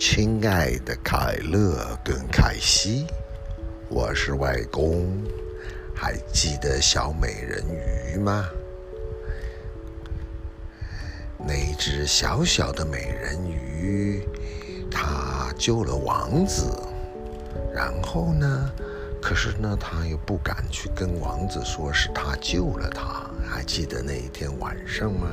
亲爱的凯乐跟凯西，我是外公，还记得小美人鱼吗？那只小小的美人鱼，她救了王子，然后呢？可是呢，她又不敢去跟王子说是她救了他。还记得那一天晚上吗？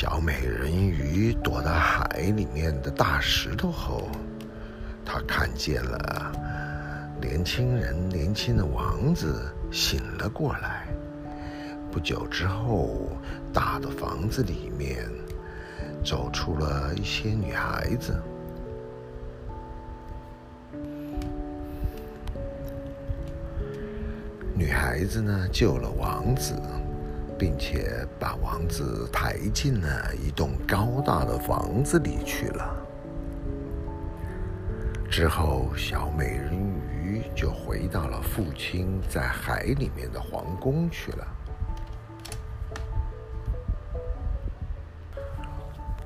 小美人鱼躲在海里面的大石头后，她看见了年轻人，年轻的王子醒了过来。不久之后，大的房子里面走出了一些女孩子。女孩子呢，救了王子，并且把王子抬进了一栋高大的房子里去了。之后，小美人鱼就回到了父亲在海里面的皇宫去了。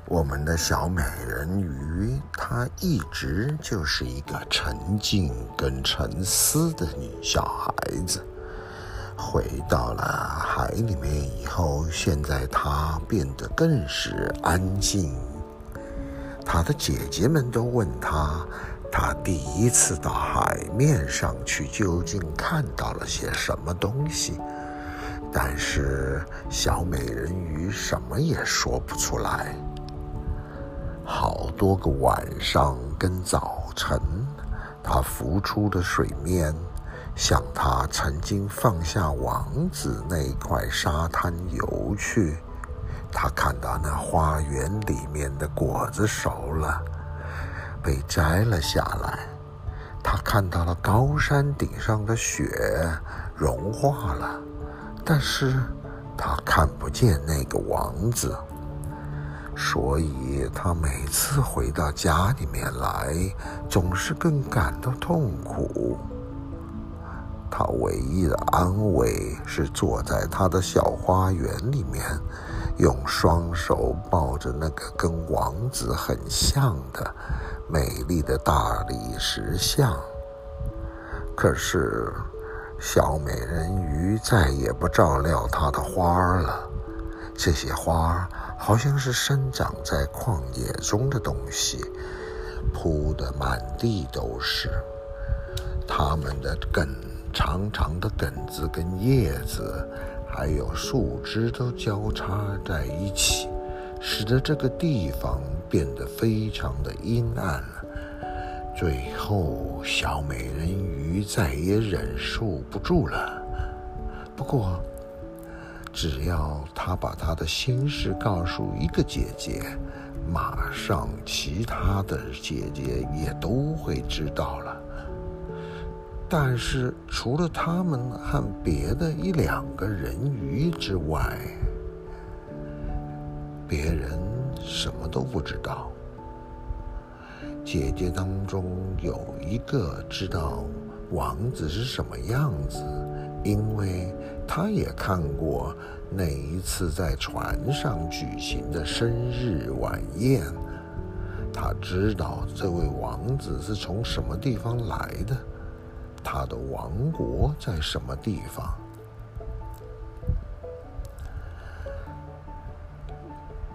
我们的小美人鱼，她一直就是一个沉静跟沉思的女小孩子。回到了海里面以后，现在她变得更是安静。她的姐姐们都问她，她第一次到海面上去究竟看到了些什么东西？但是小美人鱼什么也说不出来。好多个晚上跟早晨，他浮出了水面，向他曾经放下王子那块沙滩游去。他看到那花园里面的果子熟了，被摘了下来。他看到了高山顶上的雪融化了，但是他看不见那个王子。所以，他每次回到家里面来，总是更感到痛苦。他唯一的安慰是坐在他的小花园里面，用双手抱着那个跟王子很像的美丽的大理石像。可是，小美人鱼再也不照料他的花了。这些花。好像是生长在旷野中的东西，铺得满地都是。它们的根长长的根子跟叶子，还有树枝都交叉在一起，使得这个地方变得非常的阴暗。最后，小美人鱼再也忍受不住了。不过，只要他把他的心事告诉一个姐姐，马上其他的姐姐也都会知道了。但是除了他们和别的一两个人鱼之外，别人什么都不知道。姐姐当中有一个知道王子是什么样子。因为他也看过那一次在船上举行的生日晚宴，他知道这位王子是从什么地方来的，他的王国在什么地方。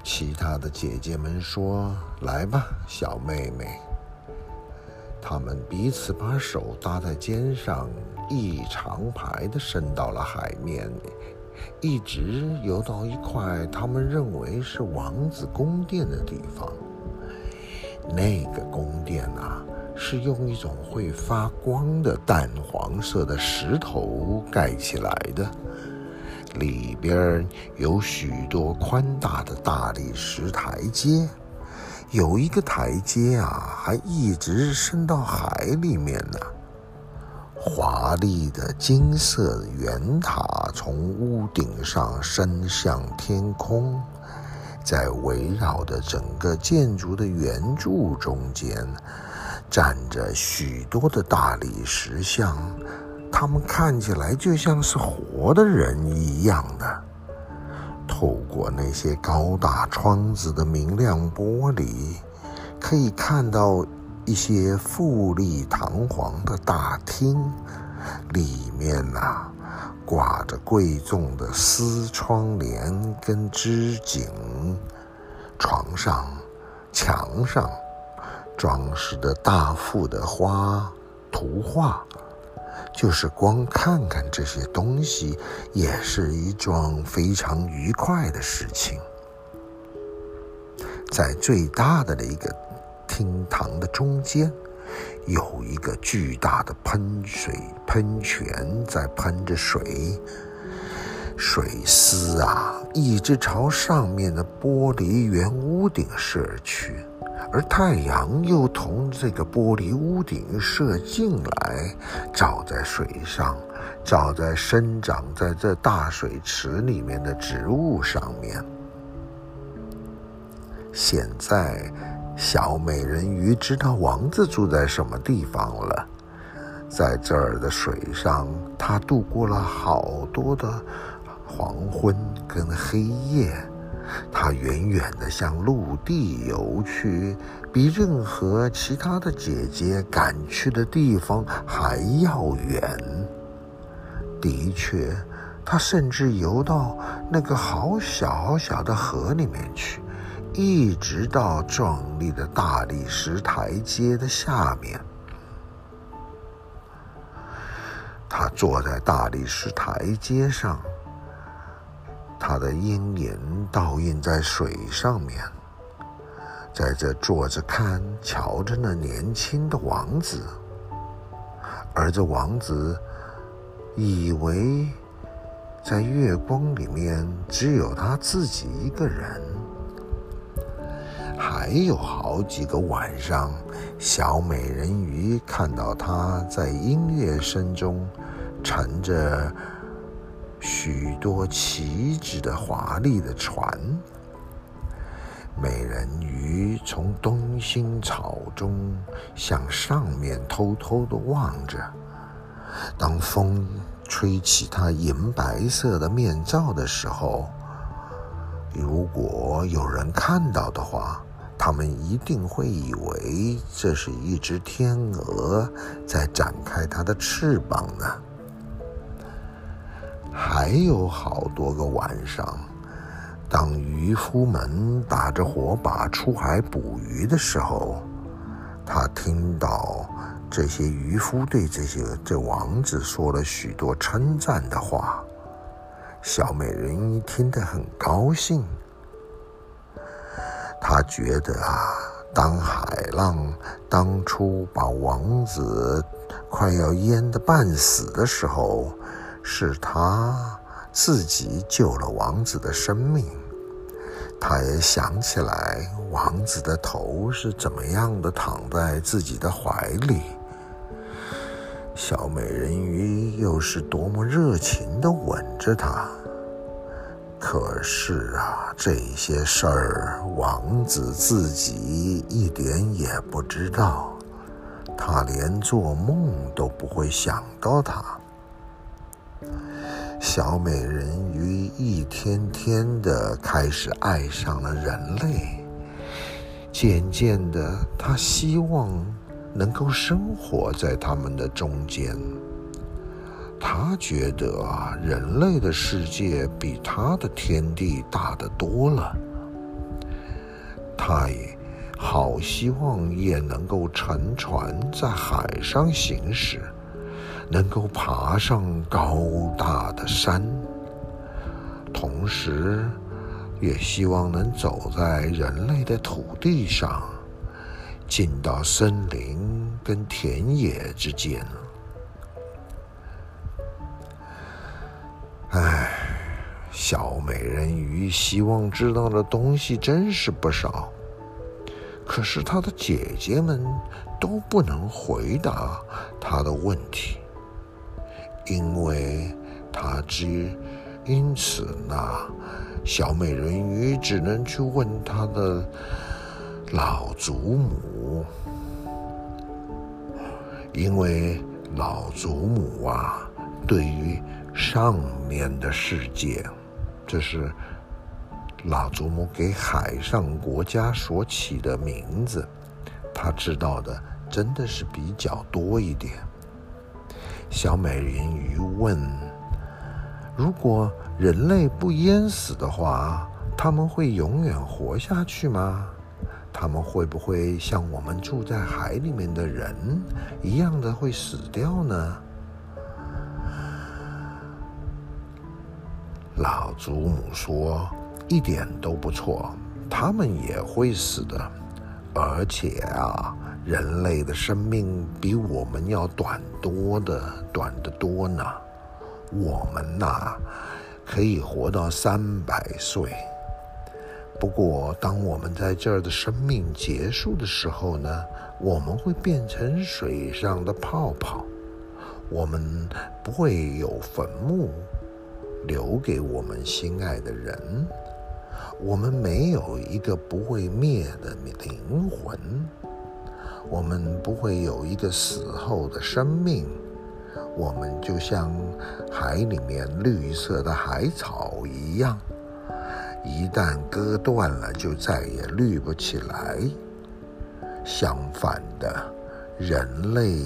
其他的姐姐们说：“来吧，小妹妹。”他们彼此把手搭在肩上。一长排的伸到了海面，一直游到一块他们认为是王子宫殿的地方。那个宫殿啊，是用一种会发光的淡黄色的石头盖起来的，里边有许多宽大的大理石台阶，有一个台阶啊，还一直伸到海里面呢。华丽的金色圆塔从屋顶上伸向天空，在围绕的整个建筑的圆柱中间，站着许多的大理石像，他们看起来就像是活的人一样的。透过那些高大窗子的明亮玻璃，可以看到一些富丽堂皇的大厅，里面呐、挂着贵重的丝窗帘跟织锦，床上、墙上装饰的大幅的花图画。就是光看看这些东西，也是一桩非常愉快的事情。在最大的那个厅堂的中间，有一个巨大的喷水喷泉在喷着水，水丝啊，一直朝上面的玻璃圆屋顶射去。而太阳又从这个玻璃屋顶射进来，照在水上，照在生长在这大水池里面的植物上面。现在，小美人鱼知道王子住在什么地方了。在这儿的水上，她度过了好多的黄昏跟黑夜。它远远地向陆地游去，比任何其他的姐姐赶去的地方还要远。的确，它甚至游到那个好小好小的河里面去，一直到壮丽的大理石台阶的下面。它坐在大理石台阶上。他的阴影倒映在水上面，在这坐着看、瞧着那年轻的王子，而这王子以为在月光里面只有他自己一个人。还有好几个晚上，小美人鱼看到他在音乐声中乘着。许多旗帜的华丽的船，美人鱼从东星草中向上面偷偷地望着。当风吹起她银白色的面罩的时候，如果有人看到的话，他们一定会以为这是一只天鹅在展开它的翅膀呢。还有好多个晚上，当渔夫们打着火把出海捕鱼的时候，他听到这些渔夫对这些这王子说了许多称赞的话。小美人鱼听得很高兴，她觉得啊，当海浪当初把王子快要淹得半死的时候。是他自己救了王子的生命，他也想起来王子的头是怎么样的躺在自己的怀里，小美人鱼又是多么热情地吻着他。可是啊，这些事儿王子自己一点也不知道，他连做梦都不会想到他。小美人鱼一天天的开始爱上了人类，渐渐的，她希望能够生活在他们的中间。她觉得啊，人类的世界比她的天地大得多了。她也好希望也能够乘船在海上行驶。能够爬上高大的山，同时也希望能走在人类的土地上，进到森林跟田野之间。唉，小美人鱼希望知道的东西真是不少，可是她的姐姐们都不能回答她的问题。因为他只，因此呢，小美人鱼只能去问她的老祖母，因为老祖母啊，对于上面的世界，这是老祖母给海上国家所起的名字，他知道的真的是比较多一点。小美人鱼问：“如果人类不淹死的话，他们会永远活下去吗？他们会不会像我们住在海里面的人一样的会死掉呢？”老祖母说。一点都不错，他们也会死的，而且啊，人类的生命比我们要短多的，短得多呢。我们呐，可以活到三百岁。不过，当我们在这儿的生命结束的时候呢，我们会变成水上的泡泡，我们不会有坟墓留给我们心爱的人。我们没有一个不会灭的灵魂，我们不会有一个死后的生命，我们就像海里面绿色的海草一样，一旦割断了，就再也绿不起来。相反的，人类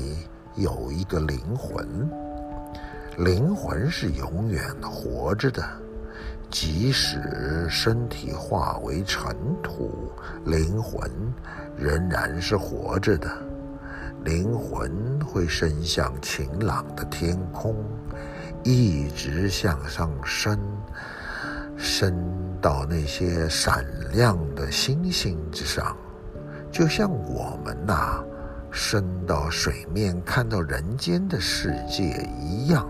有一个灵魂，灵魂是永远活着的。即使身体化为尘土，灵魂仍然是活着的。灵魂会升向晴朗的天空，一直向上升，升到那些闪亮的星星之上，就像我们呐、啊，升到水面看到人间的世界一样。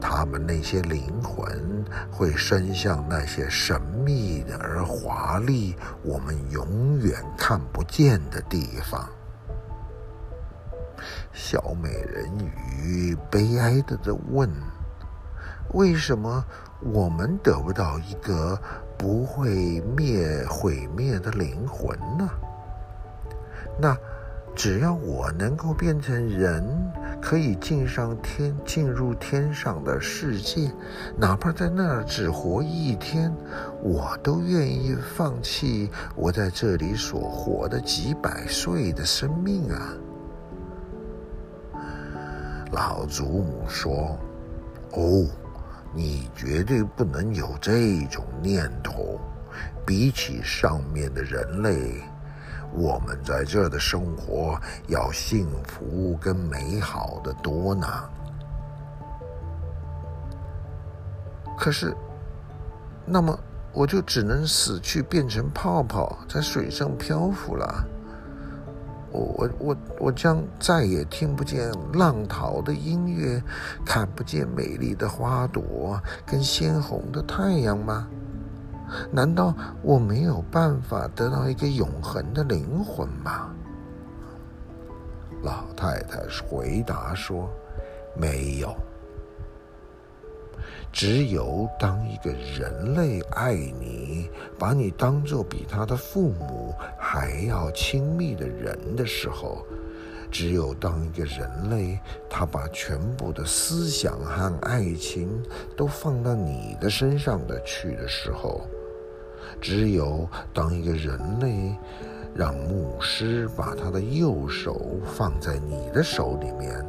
他们那些灵魂会伸向那些神秘的而华丽、我们永远看不见的地方。小美人鱼悲哀地地问：“为什么我们得不到一个不会灭毁灭的灵魂呢？”那。只要我能够变成人，可以进上天，进入天上的世界，哪怕在那儿只活一天，我都愿意放弃我在这里所活的几百岁的生命啊！老祖母说：“哦，你绝对不能有这种念头，比起上面的人类。”我们在这的生活要幸福跟美好的多呢。可是，那么我就只能死去，变成泡泡，在水上漂浮了。我我我我将再也听不见浪涛的音乐，看不见美丽的花朵跟鲜红的太阳吗？难道我没有办法得到一个永恒的灵魂吗？老太太回答说：“没有，只有当一个人类爱你，把你当做比他的父母还要亲密的人的时候。”只有当一个人类，他把全部的思想和爱情都放到你的身上的去的时候。只有当一个人类让牧师把他的右手放在你的手里面，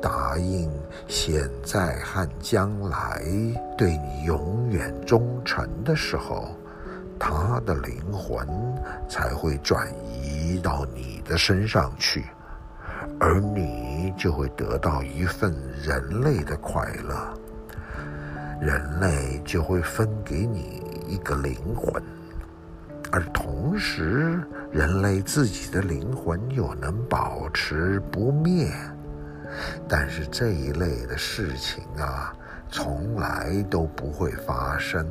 答应现在和将来对你永远忠诚的时候，他的灵魂才会转移到你的身上去，而你就会得到一份人类的快乐，人类就会分给你。一个灵魂，而同时，人类自己的灵魂又能保持不灭。但是这一类的事情啊，从来都不会发生。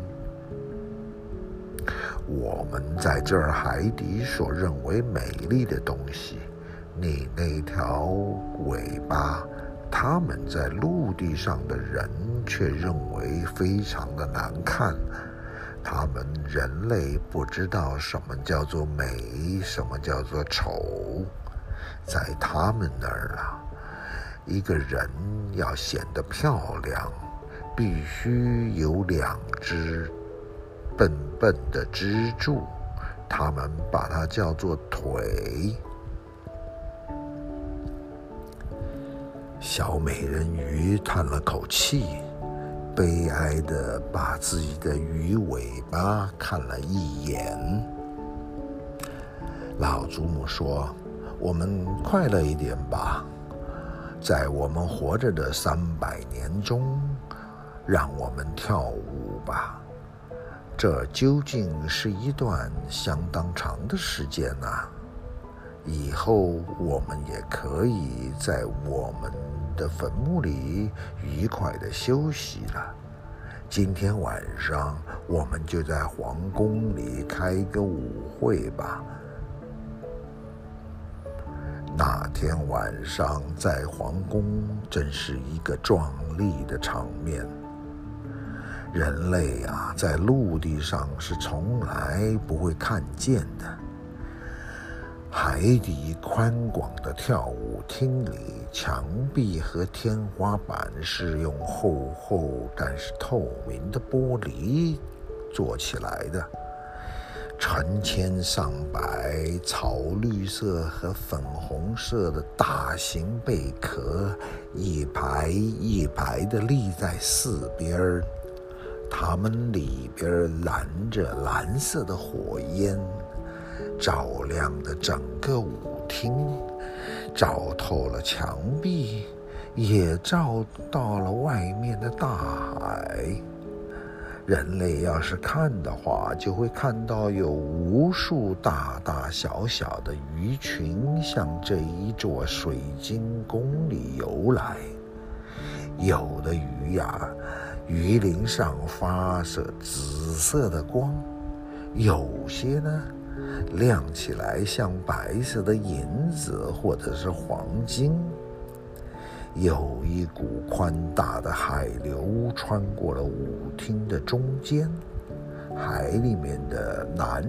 我们在这儿海底所认为美丽的东西，你那条尾巴，他们在陆地上的人却认为非常的难看。他们人类不知道什么叫做美，什么叫做丑，在他们那儿啊，一个人要显得漂亮，必须有两只笨笨的支柱，他们把它叫做腿。小美人鱼叹了口气，悲哀地把自己的鱼尾巴看了一眼。老祖母说：“我们快乐一点吧，在我们活着的三百年中，让我们跳舞吧。这究竟是一段相当长的时间呐。”以后我们也可以在我们的坟墓里愉快的休息了。今天晚上我们就在皇宫里开个舞会吧。那天晚上在皇宫真是一个壮丽的场面。人类啊，在陆地上是从来不会看见的。海底宽广的跳舞厅里，墙壁和天花板是用厚厚但是透明的玻璃做起来的。成千上百草绿色和粉红色的大型贝壳，一排一排地立在四边，它们里边燃着蓝色的火焰。照亮了整个舞厅，照透了墙壁，也照到了外面的大海。人类要是看的话，就会看到有无数大大小小的鱼群向这一座水晶宫里游来。有的鱼呀，鱼鳞上发射紫色的光；有些呢，亮起来像白色的银子或者是黄金，有一股宽大的海流穿过了舞厅的中间，海里面的男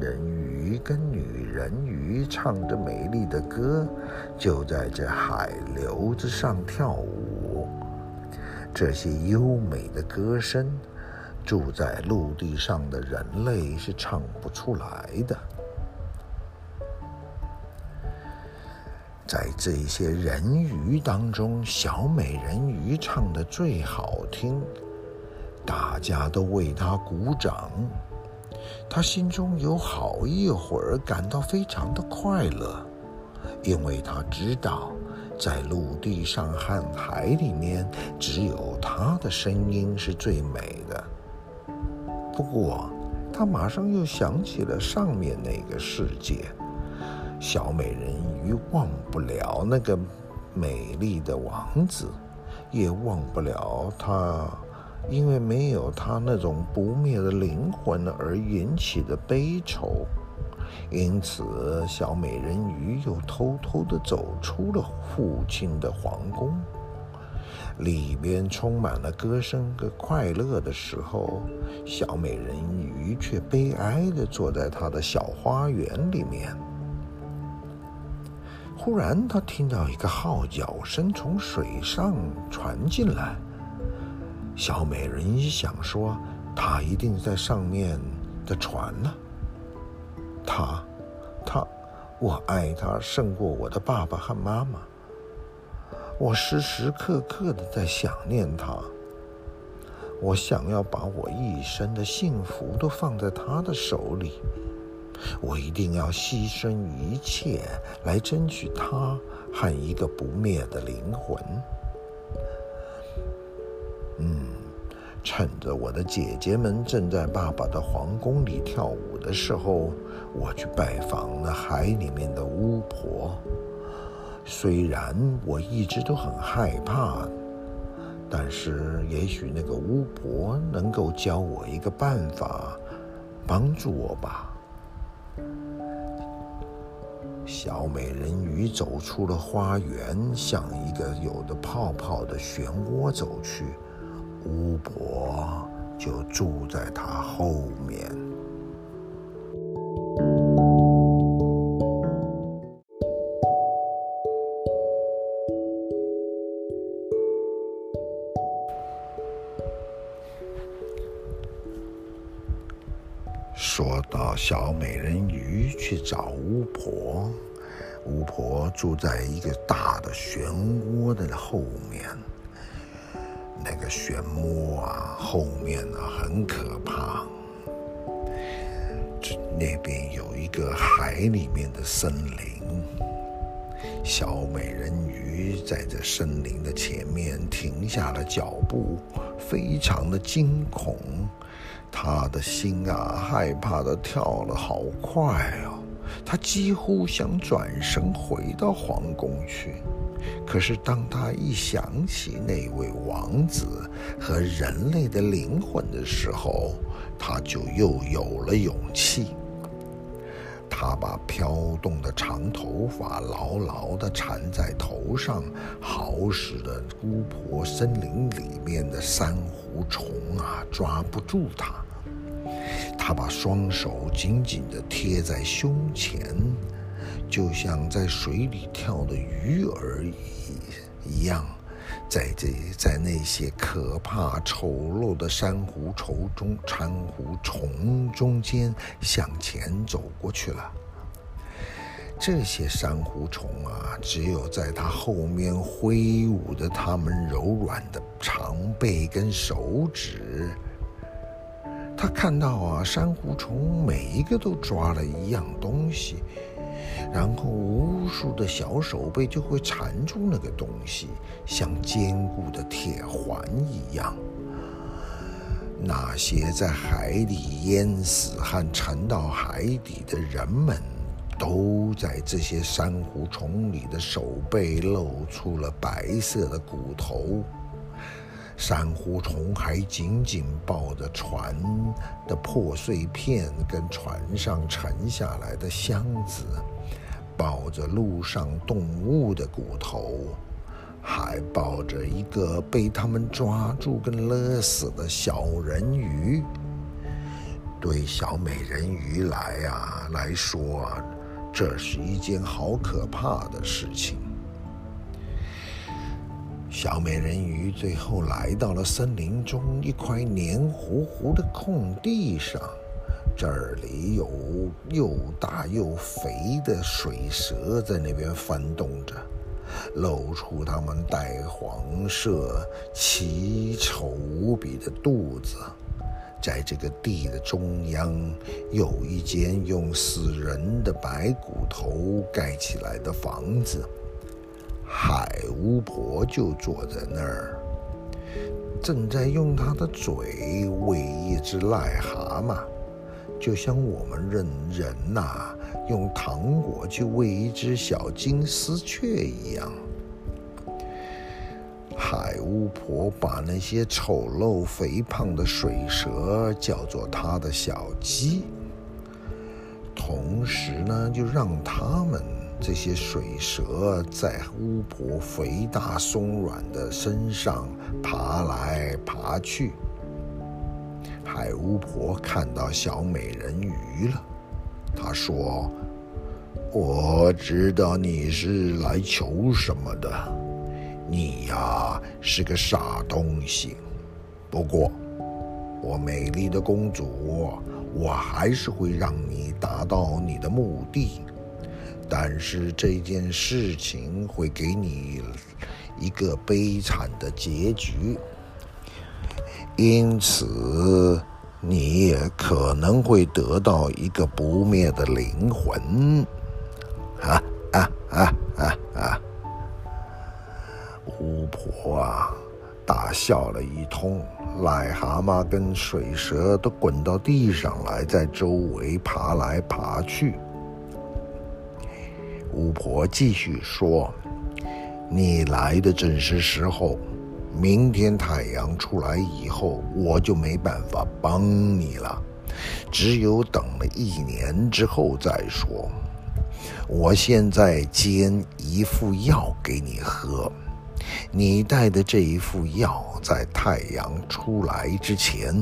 人鱼跟女人鱼唱着美丽的歌，就在这海流之上跳舞。这些优美的歌声，住在陆地上的人类是唱不出来的。在这些人鱼当中，小美人鱼唱的最好听，大家都为她鼓掌。她心中有好一会儿感到非常的快乐，因为她知道，在陆地上和海里面，只有她的声音是最美的。不过，他马上又想起了上面那个世界。小美人鱼忘不了那个美丽的王子，也忘不了他因为没有他那种不灭的灵魂而引起的悲愁。因此，小美人鱼又偷偷地走出了父亲的皇宫。里边充满了歌声和快乐的时候，小美人鱼却悲哀地坐在她的小花园里面。忽然，他听到一个号角声从水上传进来。小美人鱼想说：“他一定在上面的船呢。”他，他，我爱他胜过我的爸爸和妈妈。我时时刻刻的在想念他。我想要把我一生的幸福都放在他的手里。我一定要牺牲一切来争取他和一个不灭的灵魂。嗯，趁着我的姐姐们正在爸爸的皇宫里跳舞的时候，我去拜访了海里面的巫婆。虽然我一直都很害怕，但是也许那个巫婆能够教我一个办法，帮助我吧。小美人鱼走出了花园，向一个有着泡泡的漩涡走去。巫婆就住在她后面。小美人鱼去找巫婆，巫婆住在一个大的漩涡的后面。那个漩涡啊，后面啊很可怕。这那边有一个海里面的森林，小美人鱼在这森林的前面停下了脚步，非常的惊恐。他的心啊，害怕的跳了好快哦，他几乎想转身回到皇宫去。可是当他一想起那位王子和人类的灵魂的时候，他就又有了勇气。他把飘动的长头发牢牢地缠在头上，好使得巫婆森林里面的珊瑚虫啊抓不住他。他把双手紧紧地贴在胸前，就像在水里跳的鱼儿一一样。在这，在那些可怕丑陋的珊瑚虫中，珊瑚虫中间向前走过去了。这些珊瑚虫啊，只有在它后面挥舞着它们柔软的长背跟手指。他看到啊，珊瑚虫每一个都抓了一样东西。然后无数的小手背就会缠住那个东西，像坚固的铁环一样。那些在海里淹死和沉到海底的人们，都在这些珊瑚虫里的手背露出了白色的骨头。珊瑚虫还紧紧抱着船的破碎片，跟船上沉下来的箱子。抱着路上动物的骨头，还抱着一个被他们抓住跟勒死的小人鱼。对小美人鱼来啊来说，这是一件好可怕的事情。小美人鱼最后来到了森林中一块黏糊糊的空地上。这里有又大又肥的水蛇在那边翻动着，露出它们带黄色、奇丑无比的肚子。在这个地的中央，有一间用死人的白骨头盖起来的房子。海巫婆就坐在那儿，正在用她的嘴喂一只癞蛤蟆。就像我们认人呐、用糖果去喂一只小金丝雀一样。海巫婆把那些丑陋肥胖的水蛇叫做她的小鸡，同时呢，就让他们这些水蛇在巫婆肥大松软的身上爬来爬去。海巫婆看到小美人鱼了，她说：“我知道你是来求什么的，你呀是个傻东西。不过，我美丽的公主，我还是会让你达到你的目的。但是这件事情会给你一个悲惨的结局。”因此，你也可能会得到一个不灭的灵魂。啊啊啊啊啊！巫婆啊，大笑了一通，癞蛤蟆跟水蛇都滚到地上来，在周围爬来爬去。巫婆继续说：“你来的正是时候。”明天太阳出来以后，我就没办法帮你了，只有等了一年之后再说。我现在煎一副药给你喝，你带的这一副药在太阳出来之前，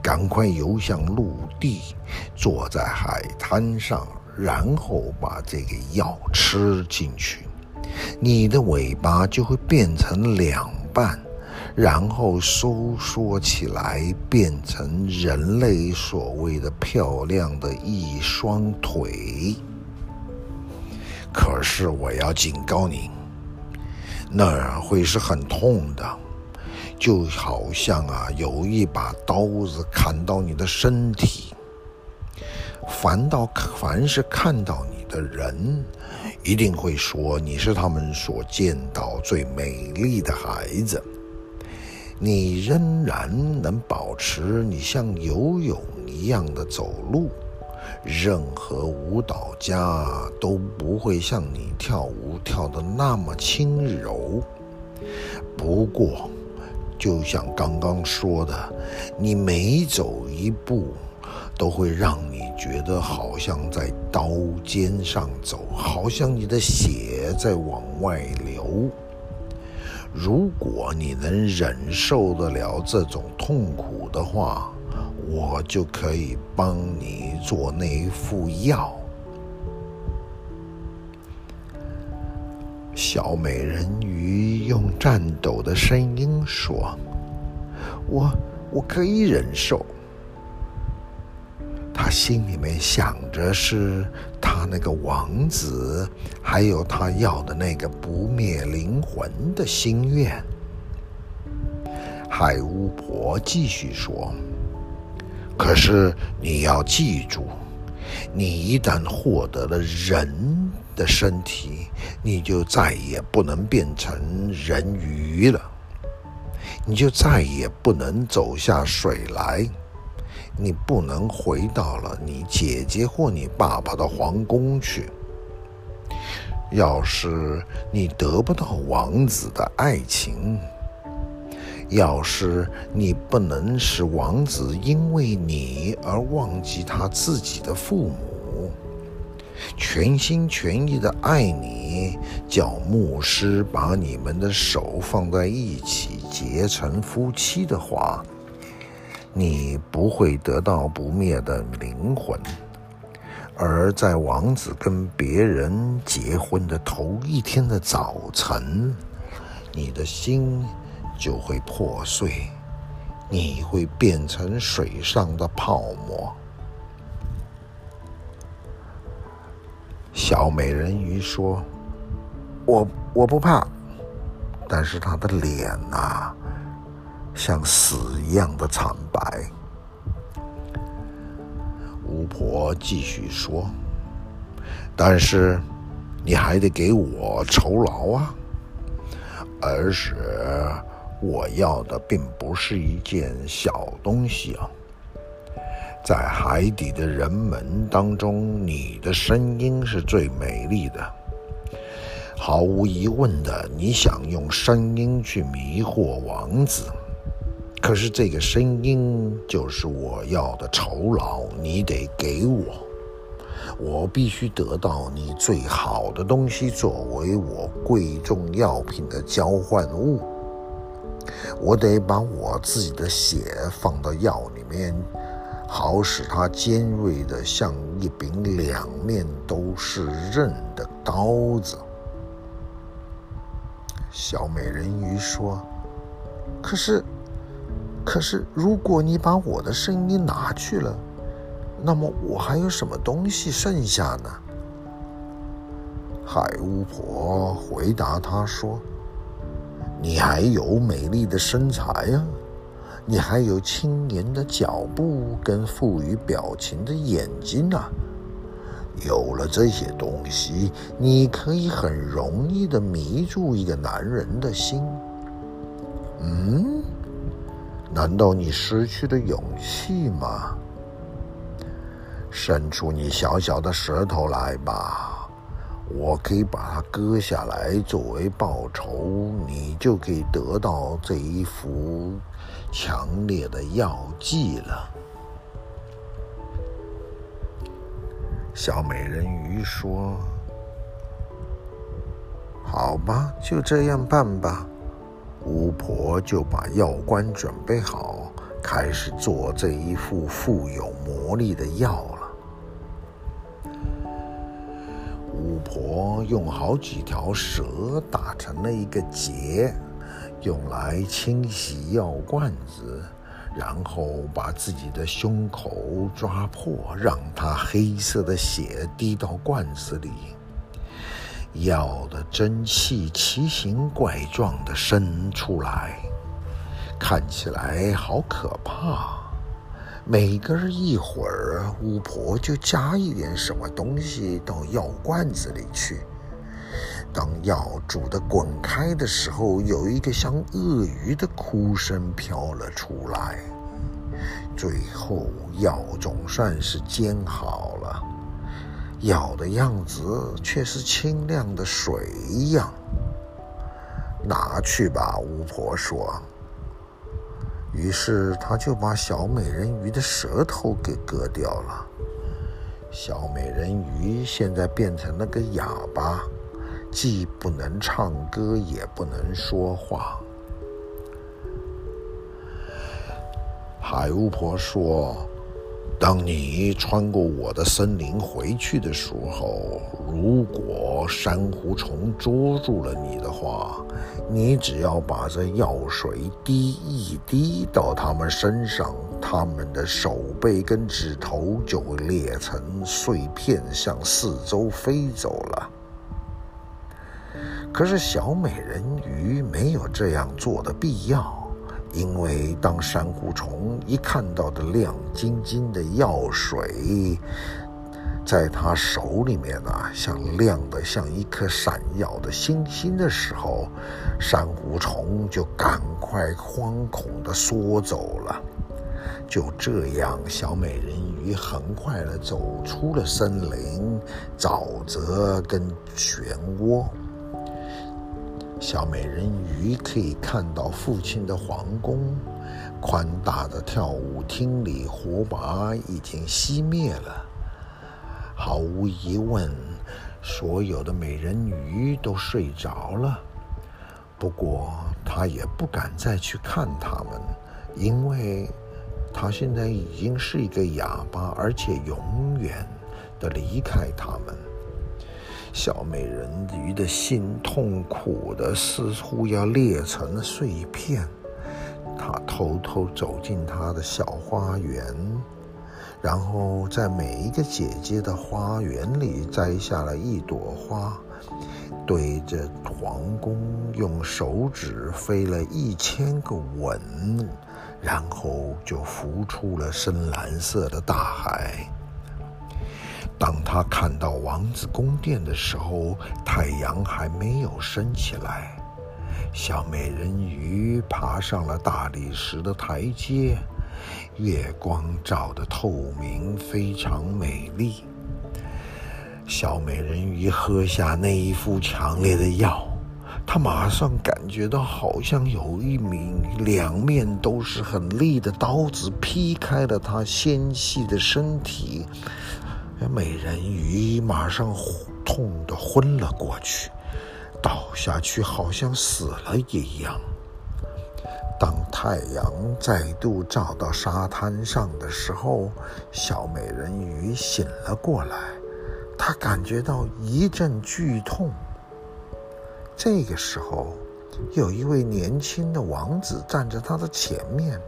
赶快游向陆地，坐在海滩上，然后把这个药吃进去，你的尾巴就会变成两半。然后收缩起来，变成人类所谓的漂亮的一双腿。可是我要警告你，那会是很痛的，就好像啊有一把刀子砍到你的身体。凡到凡是看到你的人，一定会说你是他们所见到最美丽的孩子。你仍然能保持你像游泳一样的走路，任何舞蹈家都不会像你跳舞跳得那么轻柔。不过，就像刚刚说的，你每走一步，都会让你觉得好像在刀尖上走，好像你的血在往外流。如果你能忍受得了这种痛苦的话，我就可以帮你做那一副药。小美人鱼用颤抖的声音说：“我我可以忍受。”他心里面想着是他那个王子，还有他要的那个不灭灵魂的心愿。海巫婆继续说：“可是你要记住，你一旦获得了人的身体，你就再也不能变成人鱼了，你就再也不能走下水来。”你不能回到了你姐姐或你爸爸的皇宫去。要是你得不到王子的爱情，要是你不能使王子因为你而忘记他自己的父母，全心全意的爱你，叫牧师把你们的手放在一起结成夫妻的话。你不会得到不灭的灵魂，而在王子跟别人结婚的头一天的早晨，你的心就会破碎，你会变成水上的泡沫。小美人鱼说：“我我不怕。”但是她的脸啊。像死一样的惨白。巫婆继续说：“但是你还得给我酬劳啊！而且我要的并不是一件小东西啊。在海底的人们当中，你的声音是最美丽的。毫无疑问的，你想用声音去迷惑王子。”可是这个声音就是我要的酬劳，你得给我，我必须得到你最好的东西作为我贵重药品的交换物。我得把我自己的血放到药里面，好使它尖锐的像一柄两面都是刃的刀子。小美人鱼说：“可是。”可是，如果你把我的声音拿去了，那么我还有什么东西剩下呢？海巫婆回答他说：“你还有美丽的身材呀，你还有轻盈的脚步跟富于表情的眼睛啊。有了这些东西，你可以很容易的迷住一个男人的心。”嗯。难道你失去了勇气吗？伸出你小小的舌头来吧，我可以把它割下来作为报酬，你就可以得到这一副强烈的药剂了。小美人鱼说：“好吧，就这样办吧。”巫婆就把药罐准备好，开始做这一副富有魔力的药了。巫婆用好几条蛇打成了一个结，用来清洗药罐子，然后把自己的胸口抓破，让它黑色的血滴到罐子里。药的真气奇形怪状地伸出来，看起来好可怕。每隔一会儿，巫婆就加一点什么东西到药罐子里去。当药煮得滚开的时候，有一个像鳄鱼的哭声飘了出来。最后，药总算是煎好了。咬的样子却是清亮的水一样。拿去吧，巫婆说。于是他就把小美人鱼的舌头给割掉了。小美人鱼现在变成了个哑巴，既不能唱歌，也不能说话。海巫婆说。当你穿过我的森林回去的时候，如果珊瑚虫捉住了你的话，你只要把这药水滴一滴到他们身上，他们的手背跟指头就会裂成碎片，向四周飞走了。可是小美人鱼没有这样做的必要。因为当珊瑚虫一看到的亮晶晶的药水，在它手里面啊，像亮的像一颗闪耀的星星的时候，珊瑚虫就赶快惶恐地缩走了。就这样，小美人鱼很快地走出了森林、沼泽跟漩涡。小美人鱼可以看到父亲的皇宫，宽大的跳舞厅里火把已经熄灭了。毫无疑问，所有的美人鱼都睡着了。不过，她也不敢再去看他们，因为她现在已经是一个哑巴，而且永远的离开他们。小美人鱼的心痛苦的似乎要裂成了碎片。她偷偷走进她的小花园，然后在每一个姐姐的花园里摘下了一朵花，对着皇宫用手指飞了一千个吻，然后就浮出了深蓝色的大海。当他看到王子宫殿的时候，太阳还没有升起来。小美人鱼爬上了大理石的台阶，月光照得透明，非常美丽。小美人鱼喝下那一副强烈的药，她马上感觉到好像有一名两面都是很利的刀子劈开了她纤细的身体。美人鱼马上痛得昏了过去，倒下去，好像死了一样。当太阳再度照到沙滩上的时候，小美人鱼醒了过来，她感觉到一阵剧痛。这个时候，有一位年轻的王子站在她的前面。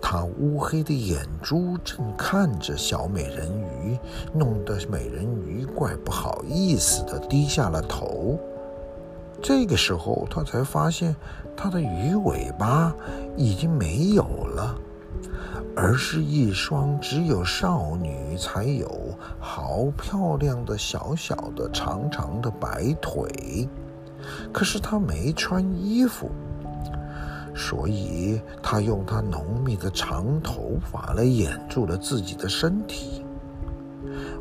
他乌黑的眼珠正看着小美人鱼，弄得美人鱼怪不好意思的低下了头。这个时候，他才发现他的鱼尾巴已经没有了，而是一双只有少女才有、好漂亮的小小的长长的白腿。可是他没穿衣服。所以，他用他浓密的长头发来掩住了自己的身体。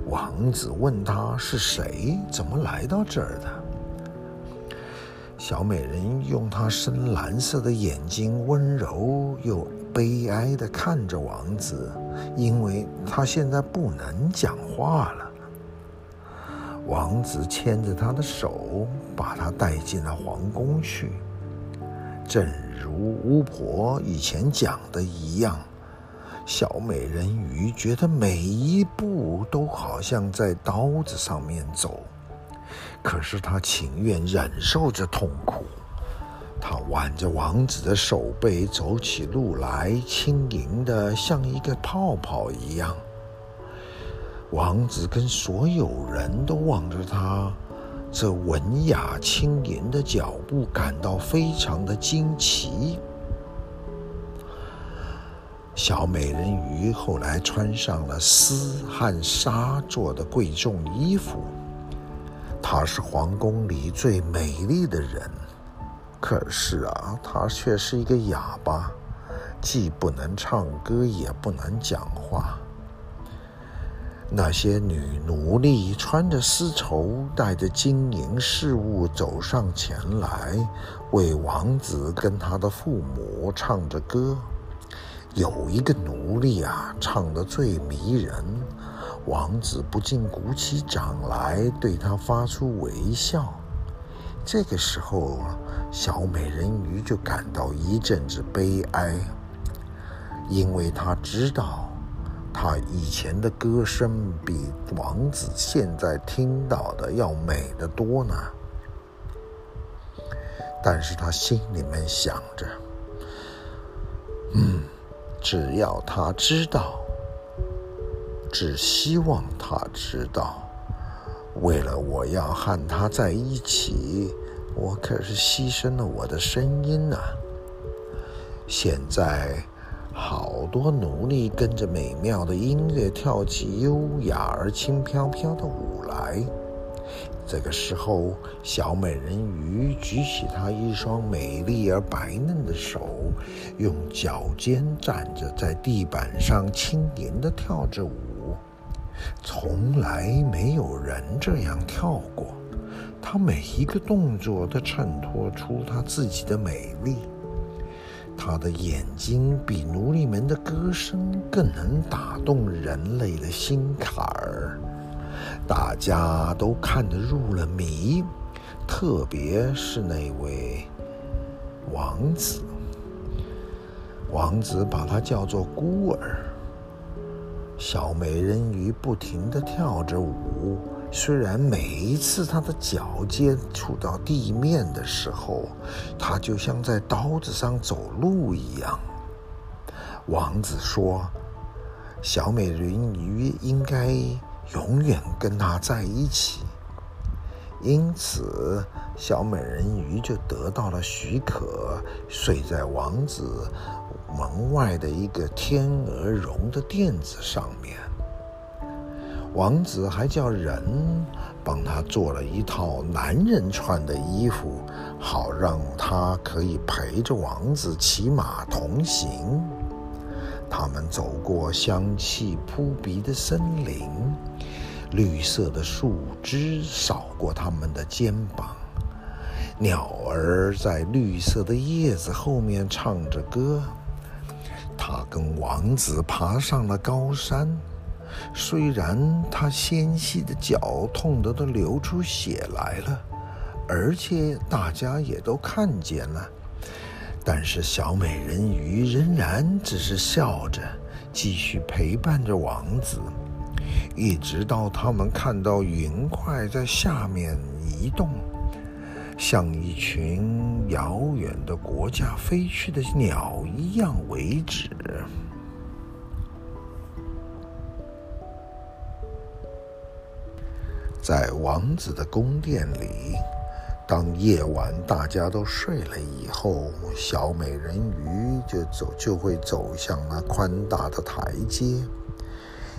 王子问他是谁，怎么来到这儿的？小美人用她深蓝色的眼睛，温柔又悲哀地看着王子，因为他现在不能讲话了。王子牵着她的手，把她带进了皇宫去。正如巫婆以前讲的一样，小美人鱼觉得每一步都好像在刀子上面走，可是她情愿忍受着痛苦。她挽着王子的手背走起路来，轻盈的像一个泡泡一样。王子跟所有人都望着她这文雅轻盈的脚步，感到非常的惊奇。小美人鱼后来穿上了丝和纱做的贵重衣服。她是皇宫里最美丽的人，可是啊，她却是一个哑巴，既不能唱歌，也不能讲话。那些女奴隶穿着丝绸，带着金银饰物走上前来，为王子跟他的父母唱着歌。有一个奴隶啊，唱得最迷人，王子不禁鼓起掌来，对他发出微笑。这个时候，小美人鱼就感到一阵子悲哀，因为她知道，她以前的歌声比王子现在听到的要美得多呢。但是她心里面想着，嗯。只要他知道，只希望他知道，为了我要和他在一起，我可是牺牲了我的声音呢。现在，好多奴隶跟着美妙的音乐跳起优雅而轻飘飘的舞来。这个时候，小美人鱼举起她一双美丽而白嫩的手，用脚尖站着在地板上，轻盈地跳着舞。从来没有人这样跳过。她每一个动作都衬托出她自己的美丽。他的眼睛比奴隶们的歌声更能打动人类的心坎儿。大家都看得入了迷，特别是那位王子。王子把他叫做孤儿。小美人鱼不停地跳着舞，虽然每一次他的脚接触到地面的时候，他就像在刀子上走路一样。王子说：“小美人鱼应该。”永远跟他在一起，因此小美人鱼就得到了许可，睡在王子门外的一个天鹅绒的垫子上面。王子还叫人帮他做了一套男人穿的衣服，好让他可以陪着王子骑马同行。他们走过香气扑鼻的森林。绿色的树枝扫过他们的肩膀，鸟儿在绿色的叶子后面唱着歌。他跟王子爬上了高山，虽然他纤细的脚痛得都流出血来了，而且大家也都看见了，但是小美人鱼仍然只是笑着，继续陪伴着王子。一直到他们看到云块在下面移动，像一群遥远的国家飞去的鸟一样为止。在王子的宫殿里，当夜晚大家都睡了以后，小美人鱼就走，就会走向那宽大的台阶。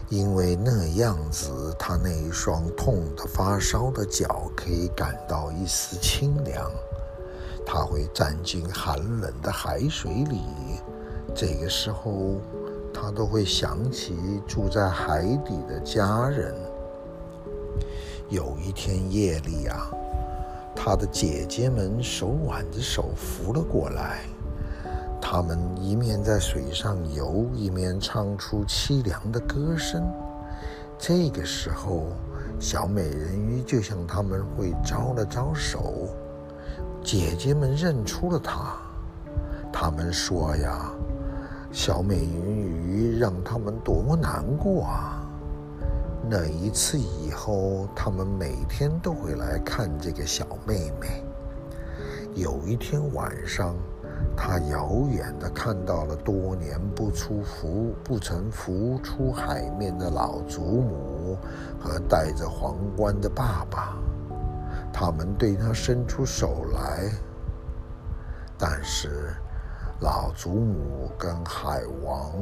因为那样子，他那一双痛得发烧的脚可以感到一丝清凉。他会站进寒冷的海水里，这个时候，他都会想起住在海底的家人。有一天夜里啊，他的姐姐们手挽着手浮了过来。他们一面在水上游，一面唱出凄凉的歌声。这个时候，小美人鱼就向他们会招了招手。姐姐们认出了她，他们说呀：“小美人鱼让他们多么难过啊！”那一次以后，他们每天都会来看这个小妹妹。有一天晚上，他遥远地看到了多年不出浮、不曾浮出海面的老祖母和戴着皇冠的爸爸，他们对她伸出手来，但是老祖母跟海王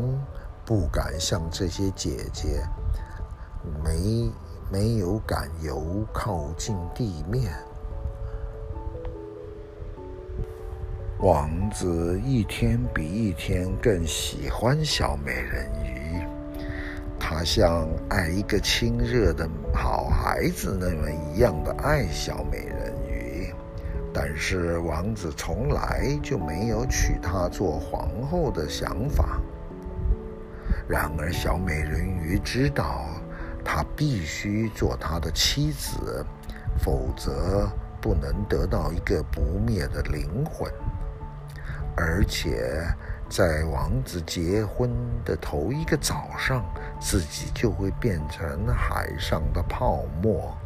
不敢向这些姐姐，没没有敢游靠近地面。王子一天比一天更喜欢小美人鱼，他像爱一个亲热的好孩子那么一样的爱小美人鱼。但是王子从来就没有娶她做皇后的想法。然而小美人鱼知道，他必须做他的妻子，否则不能得到一个不灭的灵魂。而且，在王子结婚的头一个早上，自己就会变成海上的泡沫。